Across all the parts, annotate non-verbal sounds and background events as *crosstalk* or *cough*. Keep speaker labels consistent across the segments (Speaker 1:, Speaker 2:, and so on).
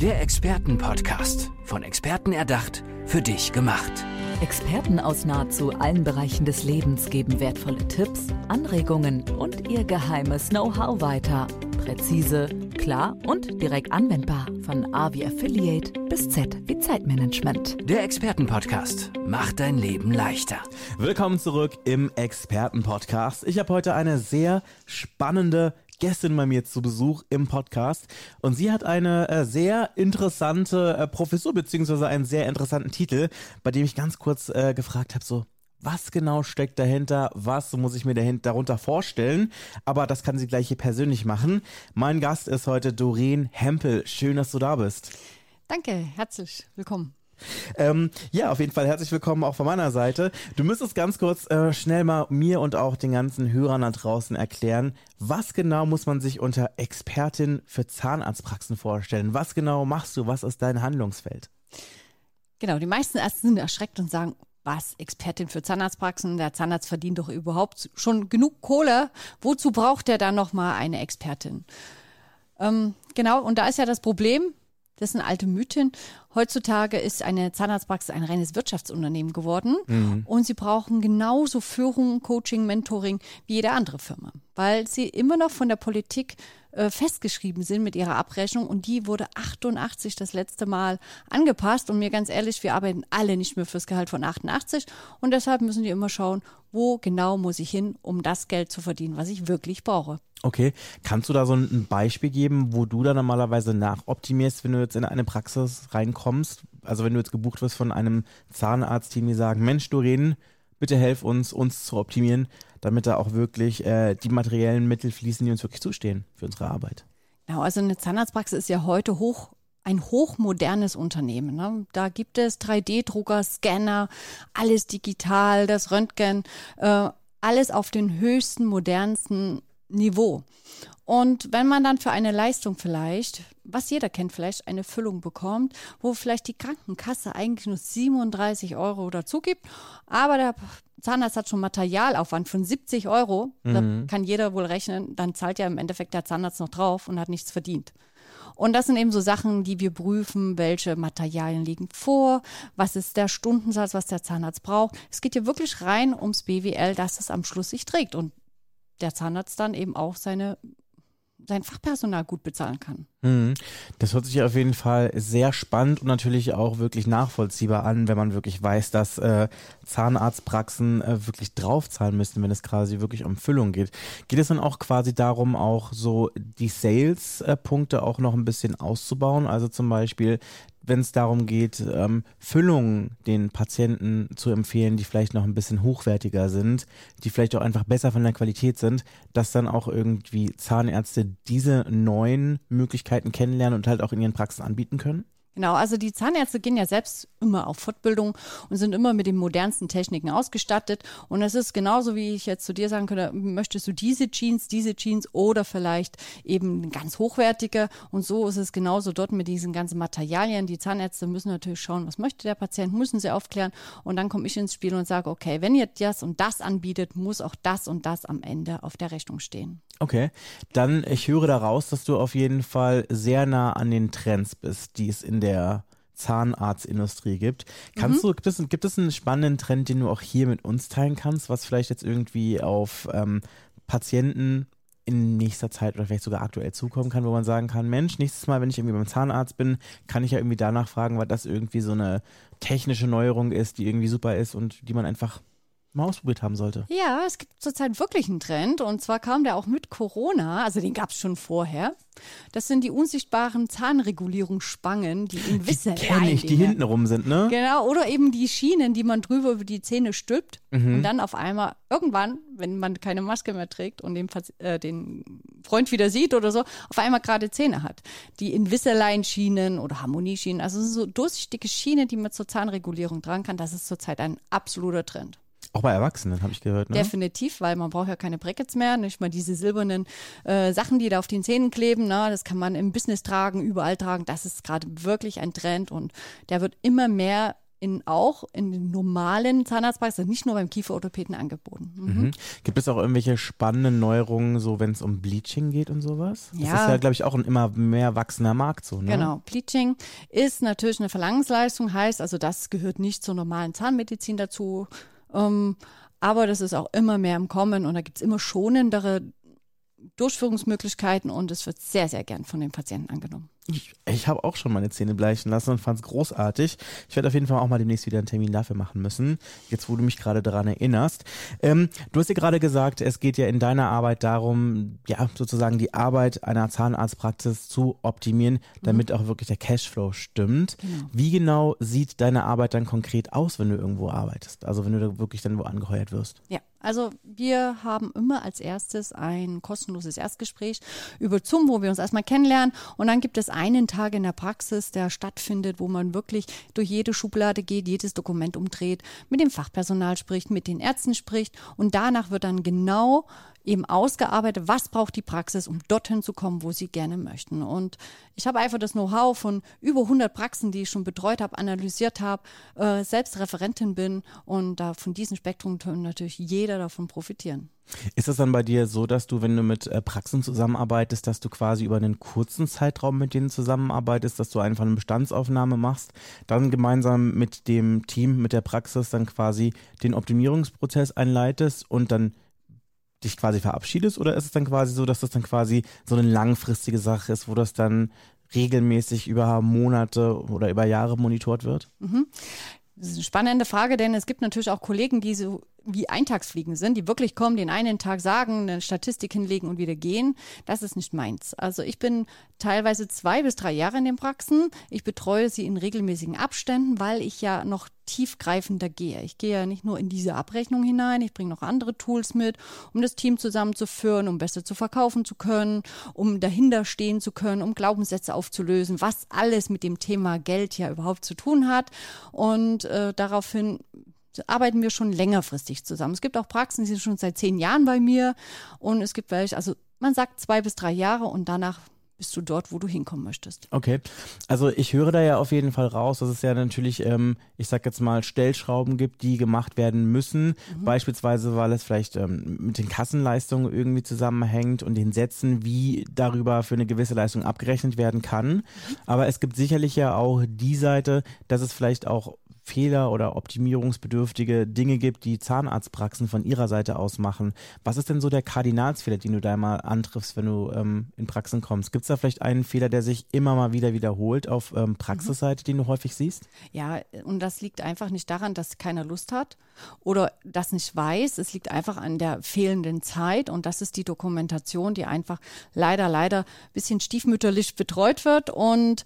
Speaker 1: Der Expertenpodcast. Von Experten erdacht, für dich gemacht.
Speaker 2: Experten aus nahezu allen Bereichen des Lebens geben wertvolle Tipps, Anregungen und ihr geheimes Know-how weiter. Präzise, klar und direkt anwendbar. Von A wie Affiliate bis Z wie Zeitmanagement.
Speaker 1: Der Expertenpodcast macht dein Leben leichter.
Speaker 3: Willkommen zurück im Expertenpodcast. Ich habe heute eine sehr spannende Gästin bei mir zu Besuch im Podcast und sie hat eine äh, sehr interessante äh, Professur beziehungsweise einen sehr interessanten Titel, bei dem ich ganz kurz äh, gefragt habe, so was genau steckt dahinter? Was muss ich mir dahinter, darunter vorstellen? Aber das kann sie gleich hier persönlich machen. Mein Gast ist heute Doreen Hempel. Schön, dass du da bist.
Speaker 4: Danke, herzlich willkommen.
Speaker 3: Ähm, ja, auf jeden Fall herzlich willkommen auch von meiner Seite. Du müsstest ganz kurz äh, schnell mal mir und auch den ganzen Hörern da draußen erklären, was genau muss man sich unter Expertin für Zahnarztpraxen vorstellen? Was genau machst du? Was ist dein Handlungsfeld?
Speaker 4: Genau, die meisten Ärzte sind erschreckt und sagen, was, Expertin für Zahnarztpraxen, der Zahnarzt verdient doch überhaupt schon genug Kohle. Wozu braucht er dann nochmal eine Expertin? Ähm, genau, und da ist ja das Problem, das sind alte Mythen. Heutzutage ist eine Zahnarztpraxis ein reines Wirtschaftsunternehmen geworden mhm. und sie brauchen genauso Führung, Coaching, Mentoring wie jede andere Firma, weil sie immer noch von der Politik äh, festgeschrieben sind mit ihrer Abrechnung und die wurde 88 das letzte Mal angepasst und mir ganz ehrlich, wir arbeiten alle nicht mehr fürs Gehalt von 88 und deshalb müssen die immer schauen, wo genau muss ich hin, um das Geld zu verdienen, was ich wirklich brauche.
Speaker 3: Okay, kannst du da so ein Beispiel geben, wo du da normalerweise nachoptimierst, wenn du jetzt in eine Praxis reinkommst? Also wenn du jetzt gebucht wirst von einem Zahnarztteam, die sagen, Mensch, Doreen, bitte helf uns, uns zu optimieren, damit da auch wirklich äh, die materiellen Mittel fließen, die uns wirklich zustehen für unsere Arbeit.
Speaker 4: Genau, also eine Zahnarztpraxis ist ja heute hoch ein hochmodernes Unternehmen. Ne? Da gibt es 3D-Drucker, Scanner, alles digital, das Röntgen, äh, alles auf den höchsten, modernsten Niveau. Und wenn man dann für eine Leistung vielleicht, was jeder kennt, vielleicht eine Füllung bekommt, wo vielleicht die Krankenkasse eigentlich nur 37 Euro dazu gibt, aber der Zahnarzt hat schon Materialaufwand von 70 Euro, mhm. da kann jeder wohl rechnen, dann zahlt ja im Endeffekt der Zahnarzt noch drauf und hat nichts verdient. Und das sind eben so Sachen, die wir prüfen, welche Materialien liegen vor, was ist der Stundensatz, was der Zahnarzt braucht. Es geht hier wirklich rein ums BWL, dass es am Schluss sich trägt. Und der Zahnarzt dann eben auch seine sein Fachpersonal gut bezahlen kann.
Speaker 3: Mhm. Das hört sich auf jeden Fall sehr spannend und natürlich auch wirklich nachvollziehbar an, wenn man wirklich weiß, dass äh, Zahnarztpraxen äh, wirklich draufzahlen müssen, wenn es quasi wirklich um Füllung geht. Geht es dann auch quasi darum, auch so die Sales-Punkte auch noch ein bisschen auszubauen? Also zum Beispiel wenn es darum geht, ähm, Füllungen den Patienten zu empfehlen, die vielleicht noch ein bisschen hochwertiger sind, die vielleicht auch einfach besser von der Qualität sind, dass dann auch irgendwie Zahnärzte diese neuen Möglichkeiten kennenlernen und halt auch in ihren Praxen anbieten können?
Speaker 4: Genau, also die Zahnärzte gehen ja selbst immer auf Fortbildung und sind immer mit den modernsten Techniken ausgestattet. Und es ist genauso, wie ich jetzt zu dir sagen könnte, möchtest du diese Jeans, diese Jeans oder vielleicht eben ganz hochwertige. Und so ist es genauso dort mit diesen ganzen Materialien. Die Zahnärzte müssen natürlich schauen, was möchte der Patient, müssen sie aufklären. Und dann komme ich ins Spiel und sage, okay, wenn ihr das und das anbietet, muss auch das und das am Ende auf der Rechnung stehen.
Speaker 3: Okay, dann ich höre daraus, dass du auf jeden Fall sehr nah an den Trends bist, die es in der Zahnarztindustrie gibt. Kannst mhm. du, gibt es, gibt es einen spannenden Trend, den du auch hier mit uns teilen kannst, was vielleicht jetzt irgendwie auf ähm, Patienten in nächster Zeit oder vielleicht sogar aktuell zukommen kann, wo man sagen kann, Mensch, nächstes Mal, wenn ich irgendwie beim Zahnarzt bin, kann ich ja irgendwie danach fragen, weil das irgendwie so eine technische Neuerung ist, die irgendwie super ist und die man einfach mal ausprobiert haben sollte.
Speaker 4: Ja, es gibt zurzeit wirklich einen Trend und zwar kam der auch mit Corona, also den gab es schon vorher. Das sind die unsichtbaren Zahnregulierungsspangen, die in Wisse
Speaker 3: Die kenne ich, die hinten rum sind, ne?
Speaker 4: Genau, oder eben die Schienen, die man drüber über die Zähne stülpt mhm. und dann auf einmal irgendwann, wenn man keine Maske mehr trägt und den, äh, den Freund wieder sieht oder so, auf einmal gerade Zähne hat. Die Invisalign-Schienen oder Harmonieschienen, also so durchsichtige Schienen, die man zur Zahnregulierung tragen kann, das ist zurzeit ein absoluter Trend.
Speaker 3: Auch bei Erwachsenen, habe ich gehört. Ne?
Speaker 4: Definitiv, weil man braucht ja keine Brackets mehr, nicht mal diese silbernen äh, Sachen, die da auf den Zähnen kleben. Ne? Das kann man im Business tragen, überall tragen. Das ist gerade wirklich ein Trend und der wird immer mehr in, auch in den normalen Zahnarztpraxen, nicht nur beim Kieferorthopäden angeboten. Mhm.
Speaker 3: Mhm. Gibt es auch irgendwelche spannenden Neuerungen, so wenn es um Bleaching geht und sowas?
Speaker 4: Ja.
Speaker 3: Das ist ja, glaube ich, auch ein immer mehr wachsender Markt so, ne?
Speaker 4: Genau. Bleaching ist natürlich eine Verlangensleistung, heißt also, das gehört nicht zur normalen Zahnmedizin dazu. Ähm, aber das ist auch immer mehr im Kommen und da gibt es immer schonendere Durchführungsmöglichkeiten und es wird sehr, sehr gern von den Patienten angenommen.
Speaker 3: Ich, ich habe auch schon meine Zähne bleichen lassen und fand es großartig. Ich werde auf jeden Fall auch mal demnächst wieder einen Termin dafür machen müssen, jetzt wo du mich gerade daran erinnerst. Ähm, du hast ja gerade gesagt, es geht ja in deiner Arbeit darum, ja, sozusagen die Arbeit einer Zahnarztpraxis zu optimieren, damit auch wirklich der Cashflow stimmt.
Speaker 4: Genau.
Speaker 3: Wie genau sieht deine Arbeit dann konkret aus, wenn du irgendwo arbeitest? Also wenn du da wirklich dann wo angeheuert wirst?
Speaker 4: Ja, also wir haben immer als erstes ein kostenloses Erstgespräch über Zoom, wo wir uns erstmal kennenlernen. Und dann gibt es einen Tag in der Praxis, der stattfindet, wo man wirklich durch jede Schublade geht, jedes Dokument umdreht, mit dem Fachpersonal spricht, mit den Ärzten spricht. Und danach wird dann genau eben ausgearbeitet, was braucht die Praxis, um dorthin zu kommen, wo sie gerne möchten. Und ich habe einfach das Know-how von über 100 Praxen, die ich schon betreut habe, analysiert habe, äh, selbst Referentin bin und da von diesem Spektrum natürlich jeder davon profitieren.
Speaker 3: Ist es dann bei dir so, dass du, wenn du mit äh, Praxen zusammenarbeitest, dass du quasi über einen kurzen Zeitraum mit denen zusammenarbeitest, dass du einfach eine Bestandsaufnahme machst, dann gemeinsam mit dem Team, mit der Praxis dann quasi den Optimierungsprozess einleitest und dann dich quasi verabschiedest oder ist es dann quasi so, dass das dann quasi so eine langfristige Sache ist, wo das dann regelmäßig über Monate oder über Jahre monitort wird?
Speaker 4: Das ist eine spannende Frage, denn es gibt natürlich auch Kollegen, die so wie Eintagsfliegen sind, die wirklich kommen, den einen Tag sagen, eine Statistik hinlegen und wieder gehen. Das ist nicht meins. Also ich bin teilweise zwei bis drei Jahre in den Praxen. Ich betreue sie in regelmäßigen Abständen, weil ich ja noch tiefgreifender gehe. Ich gehe ja nicht nur in diese Abrechnung hinein, ich bringe noch andere Tools mit, um das Team zusammenzuführen, um besser zu verkaufen zu können, um dahinter stehen zu können, um Glaubenssätze aufzulösen, was alles mit dem Thema Geld ja überhaupt zu tun hat. Und äh, daraufhin arbeiten wir schon längerfristig zusammen. Es gibt auch Praxen, die sind schon seit zehn Jahren bei mir und es gibt welche, also man sagt zwei bis drei Jahre und danach bist du dort, wo du hinkommen möchtest.
Speaker 3: Okay, also ich höre da ja auf jeden Fall raus, dass es ja natürlich, ähm, ich sag jetzt mal, Stellschrauben gibt, die gemacht werden müssen. Beispielsweise, weil es vielleicht ähm, mit den Kassenleistungen irgendwie zusammenhängt und den Sätzen, wie darüber für eine gewisse Leistung abgerechnet werden kann. Aber es gibt sicherlich ja auch die Seite, dass es vielleicht auch Fehler oder optimierungsbedürftige Dinge gibt, die Zahnarztpraxen von ihrer Seite aus machen. Was ist denn so der Kardinalsfehler, den du da mal antriffst, wenn du ähm, in Praxen kommst? Gibt es da vielleicht einen Fehler, der sich immer mal wieder wiederholt auf ähm, Praxisseite, den du häufig siehst?
Speaker 4: Ja, und das liegt einfach nicht daran, dass keiner Lust hat oder das nicht weiß. Es liegt einfach an der fehlenden Zeit und das ist die Dokumentation, die einfach leider, leider ein bisschen stiefmütterlich betreut wird und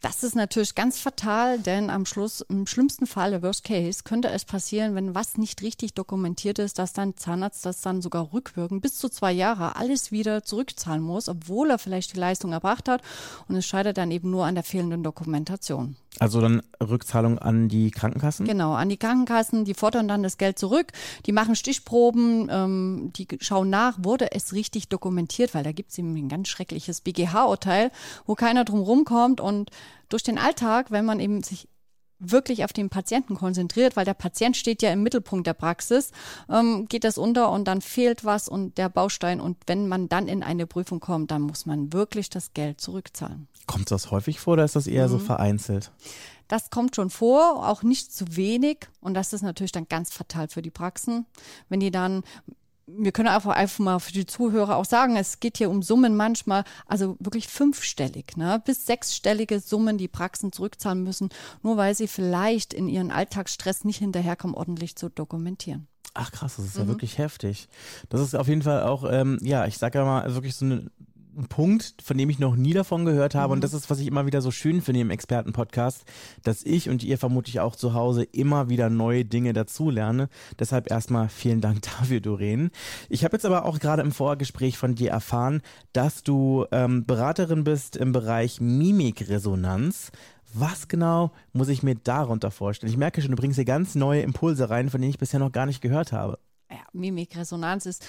Speaker 4: das ist natürlich ganz fatal, denn am Schluss, im schlimmsten Fall, der Worst Case, könnte es passieren, wenn was nicht richtig dokumentiert ist, dass dann Zahnarzt das dann sogar rückwirkend bis zu zwei Jahre alles wieder zurückzahlen muss, obwohl er vielleicht die Leistung erbracht hat. Und es scheitert dann eben nur an der fehlenden Dokumentation.
Speaker 3: Also dann Rückzahlung an die Krankenkassen?
Speaker 4: Genau, an die Krankenkassen, die fordern dann das Geld zurück, die machen Stichproben, ähm, die schauen nach, wurde es richtig dokumentiert, weil da gibt es eben ein ganz schreckliches BGH-Urteil, wo keiner drum rumkommt. Und durch den Alltag, wenn man eben sich wirklich auf den Patienten konzentriert, weil der Patient steht ja im Mittelpunkt der Praxis, ähm, geht das unter und dann fehlt was und der Baustein und wenn man dann in eine Prüfung kommt, dann muss man wirklich das Geld zurückzahlen.
Speaker 3: Kommt das häufig vor oder ist das eher
Speaker 4: Mhm.
Speaker 3: so vereinzelt?
Speaker 4: Das kommt schon vor, auch nicht zu wenig. Und das ist natürlich dann ganz fatal für die Praxen. Wenn die dann, wir können einfach, einfach mal für die Zuhörer auch sagen, es geht hier um Summen manchmal, also wirklich fünfstellig, ne, bis sechsstellige Summen, die Praxen zurückzahlen müssen, nur weil sie vielleicht in ihren Alltagsstress nicht hinterherkommen, ordentlich zu dokumentieren.
Speaker 3: Ach krass, das ist ja wirklich heftig. Das ist auf jeden Fall auch, ähm, ja, ich sage ja mal, wirklich so eine, ein Punkt, von dem ich noch nie davon gehört habe. Und das ist, was ich immer wieder so schön finde im Expertenpodcast, dass ich und ihr vermutlich auch zu Hause immer wieder neue Dinge dazulerne. Deshalb erstmal vielen Dank *laughs* dafür, Doreen. Ich habe jetzt aber auch gerade im Vorgespräch von dir erfahren, dass du ähm, Beraterin bist im Bereich Mimikresonanz. Was genau muss ich mir darunter vorstellen? Ich merke schon, du bringst hier ganz neue Impulse rein, von denen ich bisher noch gar nicht gehört habe.
Speaker 4: Ja, Mimikresonanz ist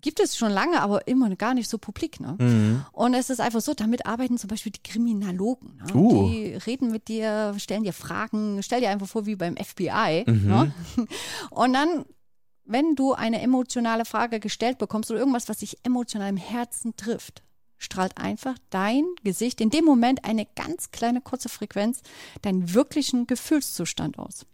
Speaker 4: gibt es schon lange, aber immer gar nicht so publik. Ne?
Speaker 3: Mhm.
Speaker 4: Und es ist einfach so, damit arbeiten zum Beispiel die Kriminologen. Ne?
Speaker 3: Uh.
Speaker 4: Die reden mit dir, stellen dir Fragen, stell dir einfach vor wie beim FBI.
Speaker 3: Mhm.
Speaker 4: Ne? *laughs* Und dann, wenn du eine emotionale Frage gestellt bekommst oder irgendwas, was dich emotional im Herzen trifft, strahlt einfach dein Gesicht in dem Moment eine ganz kleine kurze Frequenz deinen wirklichen Gefühlszustand aus.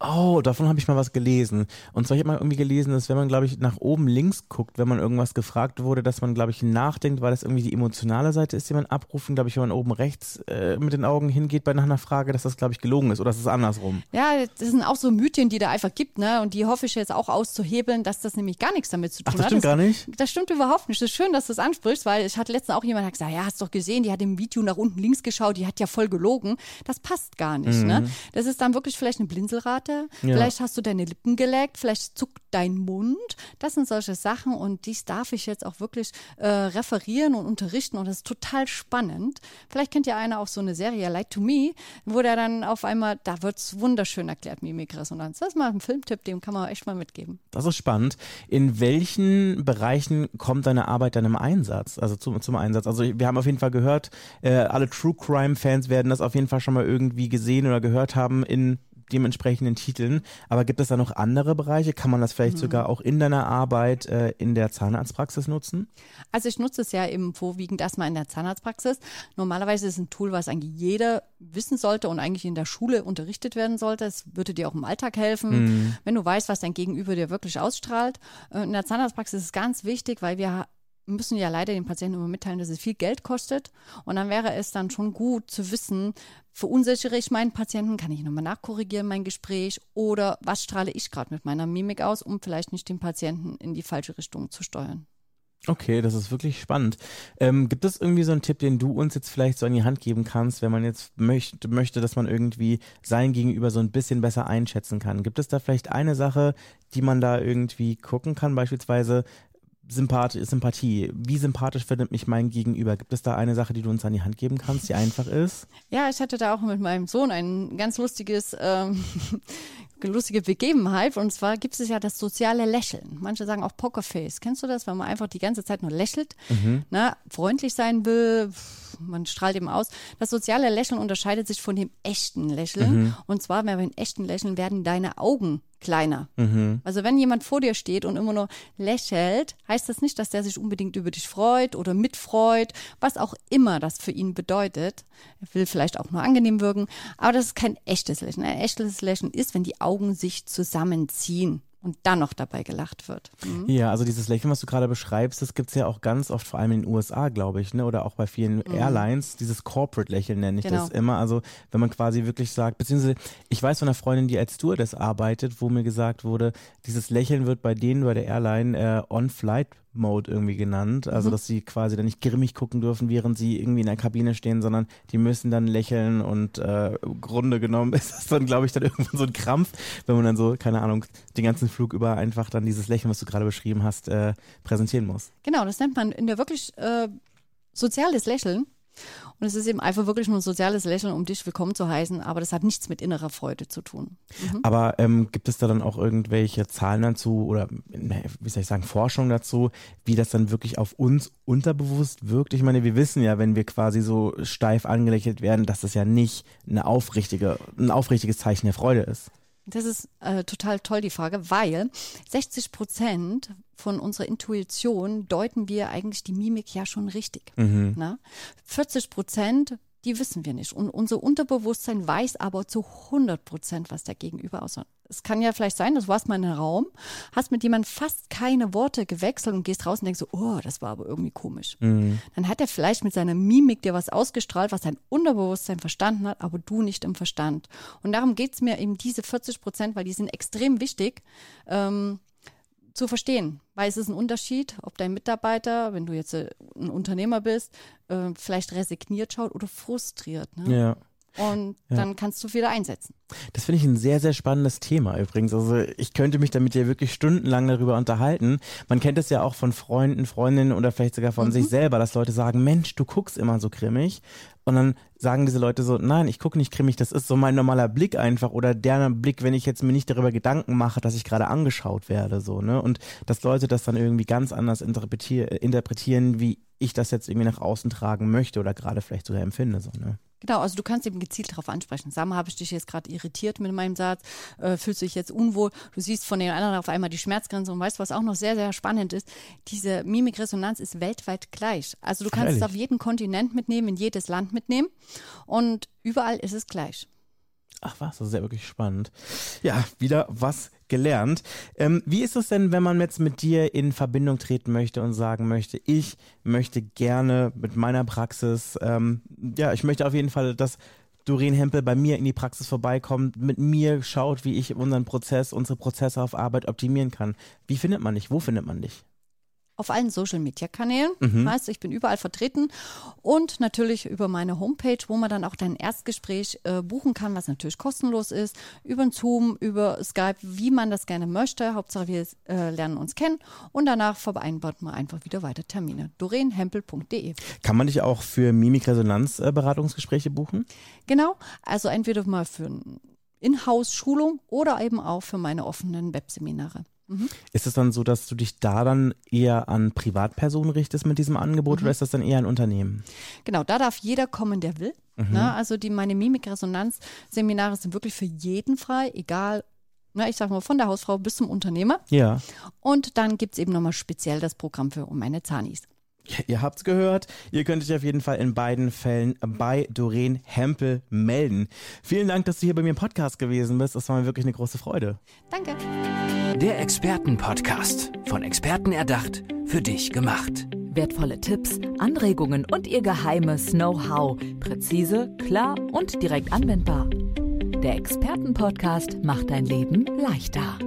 Speaker 3: Oh, davon habe ich mal was gelesen. Und zwar, ich habe mal irgendwie gelesen, dass wenn man, glaube ich, nach oben links guckt, wenn man irgendwas gefragt wurde, dass man, glaube ich, nachdenkt, weil das irgendwie die emotionale Seite ist, die man abrufen. Glaube ich, wenn man oben rechts äh, mit den Augen hingeht bei einer Frage, dass das, glaube ich, gelogen ist. Oder ist es andersrum?
Speaker 4: Ja, das sind auch so Mythen, die da einfach gibt, ne? Und die hoffe ich jetzt auch auszuhebeln, dass das nämlich gar nichts damit zu tun
Speaker 3: Ach, das
Speaker 4: hat.
Speaker 3: stimmt gar nicht?
Speaker 4: Das stimmt überhaupt nicht. Das ist schön, dass du es ansprichst, weil ich hatte letztens auch jemand hat gesagt, ja, hast doch gesehen, die hat im Video nach unten links geschaut, die hat ja voll gelogen. Das passt gar nicht. Ne? Das ist dann wirklich vielleicht eine Blinzelrate.
Speaker 3: Ja.
Speaker 4: Vielleicht hast du deine Lippen geleckt, vielleicht zuckt dein Mund. Das sind solche Sachen und dies darf ich jetzt auch wirklich äh, referieren und unterrichten und das ist total spannend. Vielleicht kennt ja einer auch so eine Serie, Light to Me, wo der dann auf einmal, da wird's wunderschön erklärt, Mimikresonanz. Das ist mal ein Filmtipp, dem kann man echt mal mitgeben.
Speaker 3: Das ist spannend. In welchen Bereichen kommt deine Arbeit dann im Einsatz? Also zum, zum Einsatz? Also wir haben auf jeden Fall gehört, äh, alle True Crime Fans werden das auf jeden Fall schon mal irgendwie gesehen oder gehört haben in dementsprechenden Titeln. Aber gibt es da noch andere Bereiche? Kann man das vielleicht sogar auch in deiner Arbeit äh, in der Zahnarztpraxis nutzen?
Speaker 4: Also ich nutze es ja eben vorwiegend erstmal in der Zahnarztpraxis. Normalerweise ist es ein Tool, was eigentlich jeder wissen sollte und eigentlich in der Schule unterrichtet werden sollte. Es würde dir auch im Alltag helfen, wenn du weißt, was dein Gegenüber dir wirklich ausstrahlt. Äh, In der Zahnarztpraxis ist es ganz wichtig, weil wir müssen ja leider den Patienten immer mitteilen, dass es viel Geld kostet. Und dann wäre es dann schon gut zu wissen, verunsichere ich meinen Patienten, kann ich nochmal nachkorrigieren mein Gespräch oder was strahle ich gerade mit meiner Mimik aus, um vielleicht nicht den Patienten in die falsche Richtung zu steuern.
Speaker 3: Okay, das ist wirklich spannend. Ähm, gibt es irgendwie so einen Tipp, den du uns jetzt vielleicht so an die Hand geben kannst, wenn man jetzt möchte, möchte, dass man irgendwie sein Gegenüber so ein bisschen besser einschätzen kann? Gibt es da vielleicht eine Sache, die man da irgendwie gucken kann? Beispielsweise Sympath Sympathie. Wie sympathisch findet mich mein Gegenüber? Gibt es da eine Sache, die du uns an die Hand geben kannst, die einfach ist? *laughs*
Speaker 4: Ja, ich hatte da auch mit meinem Sohn ein ganz lustiges, ähm, *laughs* lustige Begebenheit. Und zwar gibt es ja das soziale Lächeln. Manche sagen auch Pokerface. Kennst du das, wenn man einfach die ganze Zeit nur lächelt, ne, freundlich sein will? Man strahlt eben aus. Das soziale Lächeln unterscheidet sich von dem echten Lächeln. Und zwar, wenn wir in echten Lächeln werden deine Augen kleiner. Also wenn jemand vor dir steht und immer nur lächelt, heißt das nicht, dass der sich unbedingt über dich freut oder mitfreut, was auch immer das für ihn bedeutet. Er will vielleicht auch nur angenehm wirken, aber das ist kein echtes Lächeln. Ein echtes Lächeln ist, wenn die Augen sich zusammenziehen und dann noch dabei gelacht wird. Mhm.
Speaker 3: Ja, also dieses Lächeln, was du gerade beschreibst, das gibt's ja auch ganz oft, vor allem in den USA, glaube ich, ne? oder auch bei vielen Airlines, dieses Corporate-Lächeln nenne ich
Speaker 4: Genau.
Speaker 3: das immer. Also wenn man quasi wirklich sagt, beziehungsweise ich weiß von einer Freundin, die als Stewardess arbeitet, wo mir gesagt wurde, dieses Lächeln wird bei denen bei der Airline äh, On-Flight Mode irgendwie genannt. Also, dass sie quasi dann nicht grimmig gucken dürfen, während sie irgendwie in der Kabine stehen, sondern die müssen dann lächeln und äh, im Grunde genommen *laughs* ist das dann, glaube ich, dann irgendwann so ein Krampf, wenn man dann so, keine Ahnung, den ganzen Flug über einfach dann dieses Lächeln, was du gerade beschrieben hast, äh, präsentieren muss.
Speaker 4: Genau, das nennt man in der wirklich äh, soziales Lächeln. Und es ist eben einfach wirklich nur ein soziales Lächeln, um dich willkommen zu heißen, aber das hat nichts mit innerer Freude zu tun.
Speaker 3: Aber ähm, gibt es da dann auch irgendwelche Zahlen dazu oder ne, wie soll ich sagen, Forschung dazu, wie das dann wirklich auf uns unterbewusst wirkt? Ich meine, wir wissen ja, wenn wir quasi so steif angelächelt werden, dass das ja nicht eine aufrichtige, ein aufrichtiges Zeichen der Freude ist.
Speaker 4: Das ist äh, total toll, die Frage, weil 60 Prozent von unserer Intuition deuten wir eigentlich die Mimik ja schon richtig. Na? 40 Prozent, die wissen wir nicht. Und unser Unterbewusstsein weiß aber zu 100 Prozent, was der Gegenüber aussagt. Es kann ja vielleicht sein, du warst mal in einem Raum, hast mit jemandem fast keine Worte gewechselt und gehst raus und denkst so, oh, das war aber irgendwie komisch. Dann hat er vielleicht mit seiner Mimik dir was ausgestrahlt, was dein Unterbewusstsein verstanden hat, aber du nicht im Verstand. Und darum geht's mir eben diese 40 Prozent, weil die sind extrem wichtig, ähm, zu verstehen. Weil es ist ein Unterschied, ob dein Mitarbeiter, wenn du jetzt äh, ein Unternehmer bist, äh, vielleicht resigniert schaut oder frustriert. Ne?
Speaker 3: Ja.
Speaker 4: und ja. dann kannst du wieder einsetzen.
Speaker 3: Das finde ich ein sehr, sehr spannendes Thema übrigens. Also ich könnte mich damit ja wirklich stundenlang darüber unterhalten. Man kennt es ja auch von Freunden, Freundinnen oder vielleicht sogar von mhm. sich selber, dass Leute sagen, Mensch, du guckst immer so grimmig. Und dann sagen diese Leute so, nein, ich gucke nicht grimmig, das ist so mein normaler Blick einfach oder der Blick, wenn ich jetzt mir nicht darüber Gedanken mache, dass ich gerade angeschaut werde, so, ne? Und dass Leute das dann irgendwie ganz anders interpretieren, wie ich das jetzt irgendwie nach außen tragen möchte oder gerade vielleicht sogar empfinde, so, ne?
Speaker 4: Genau, also du kannst eben gezielt darauf ansprechen. Sag mal, habe ich dich jetzt gerade irritiert mit meinem Satz? Äh, fühlst du dich jetzt unwohl? Du siehst von den anderen auf einmal die Schmerzgrenze und weißt, was auch noch sehr, sehr spannend ist? Diese Mimikresonanz ist weltweit gleich. Also du kannst Ehrlich? es auf jeden Kontinent mitnehmen, in jedes Land mitnehmen und überall ist es gleich.
Speaker 3: Ach was, das ist ja wirklich spannend. Ja, wieder was gelernt. Ähm, wie ist es denn, wenn man jetzt mit dir in Verbindung treten möchte und sagen möchte, ich möchte gerne mit meiner Praxis, ähm, ja, ich möchte auf jeden Fall, dass Doreen Hempel bei mir in die Praxis vorbeikommt, mit mir schaut, wie ich unseren Prozess, unsere Prozesse auf Arbeit optimieren kann. Wie findet man dich? Wo findet man dich?
Speaker 4: Auf allen Social Media Kanälen. Mhm. Heißt, ich bin überall vertreten und natürlich über meine Homepage, wo man dann auch dein Erstgespräch äh, buchen kann, was natürlich kostenlos ist, über Zoom, über Skype, wie man das gerne möchte. Hauptsache wir äh, lernen uns kennen und danach vereinbart man einfach wieder weiter Termine. dorenhempel.de.
Speaker 3: Kann man dich auch für Mimikresonanz-Beratungsgespräche buchen?
Speaker 4: Genau, also entweder mal für Inhouse-Schulung oder eben auch für meine offenen Webseminare.
Speaker 3: Mhm. Ist es dann so, dass du dich da dann eher an Privatpersonen richtest mit diesem Angebot mhm. oder ist das dann eher ein Unternehmen?
Speaker 4: Genau, da darf jeder kommen, der will. Mhm. Ne? Also die meine Mimikresonanz-Seminare sind wirklich für jeden frei, egal na, ne, ich sage mal, von der Hausfrau bis zum Unternehmer.
Speaker 3: Ja.
Speaker 4: Und dann gibt es eben nochmal speziell das Programm für meine Zanis.
Speaker 3: Ihr habt's gehört. Ihr könnt euch auf jeden Fall in beiden Fällen bei Doreen Hempel melden. Vielen Dank, dass du hier bei mir im Podcast gewesen bist. Das war mir wirklich eine große Freude.
Speaker 4: Danke.
Speaker 1: Der Expertenpodcast. Von Experten erdacht, für dich gemacht.
Speaker 2: Wertvolle Tipps, Anregungen und ihr geheimes Know-how. Präzise, klar und direkt anwendbar. Der Expertenpodcast macht dein Leben leichter.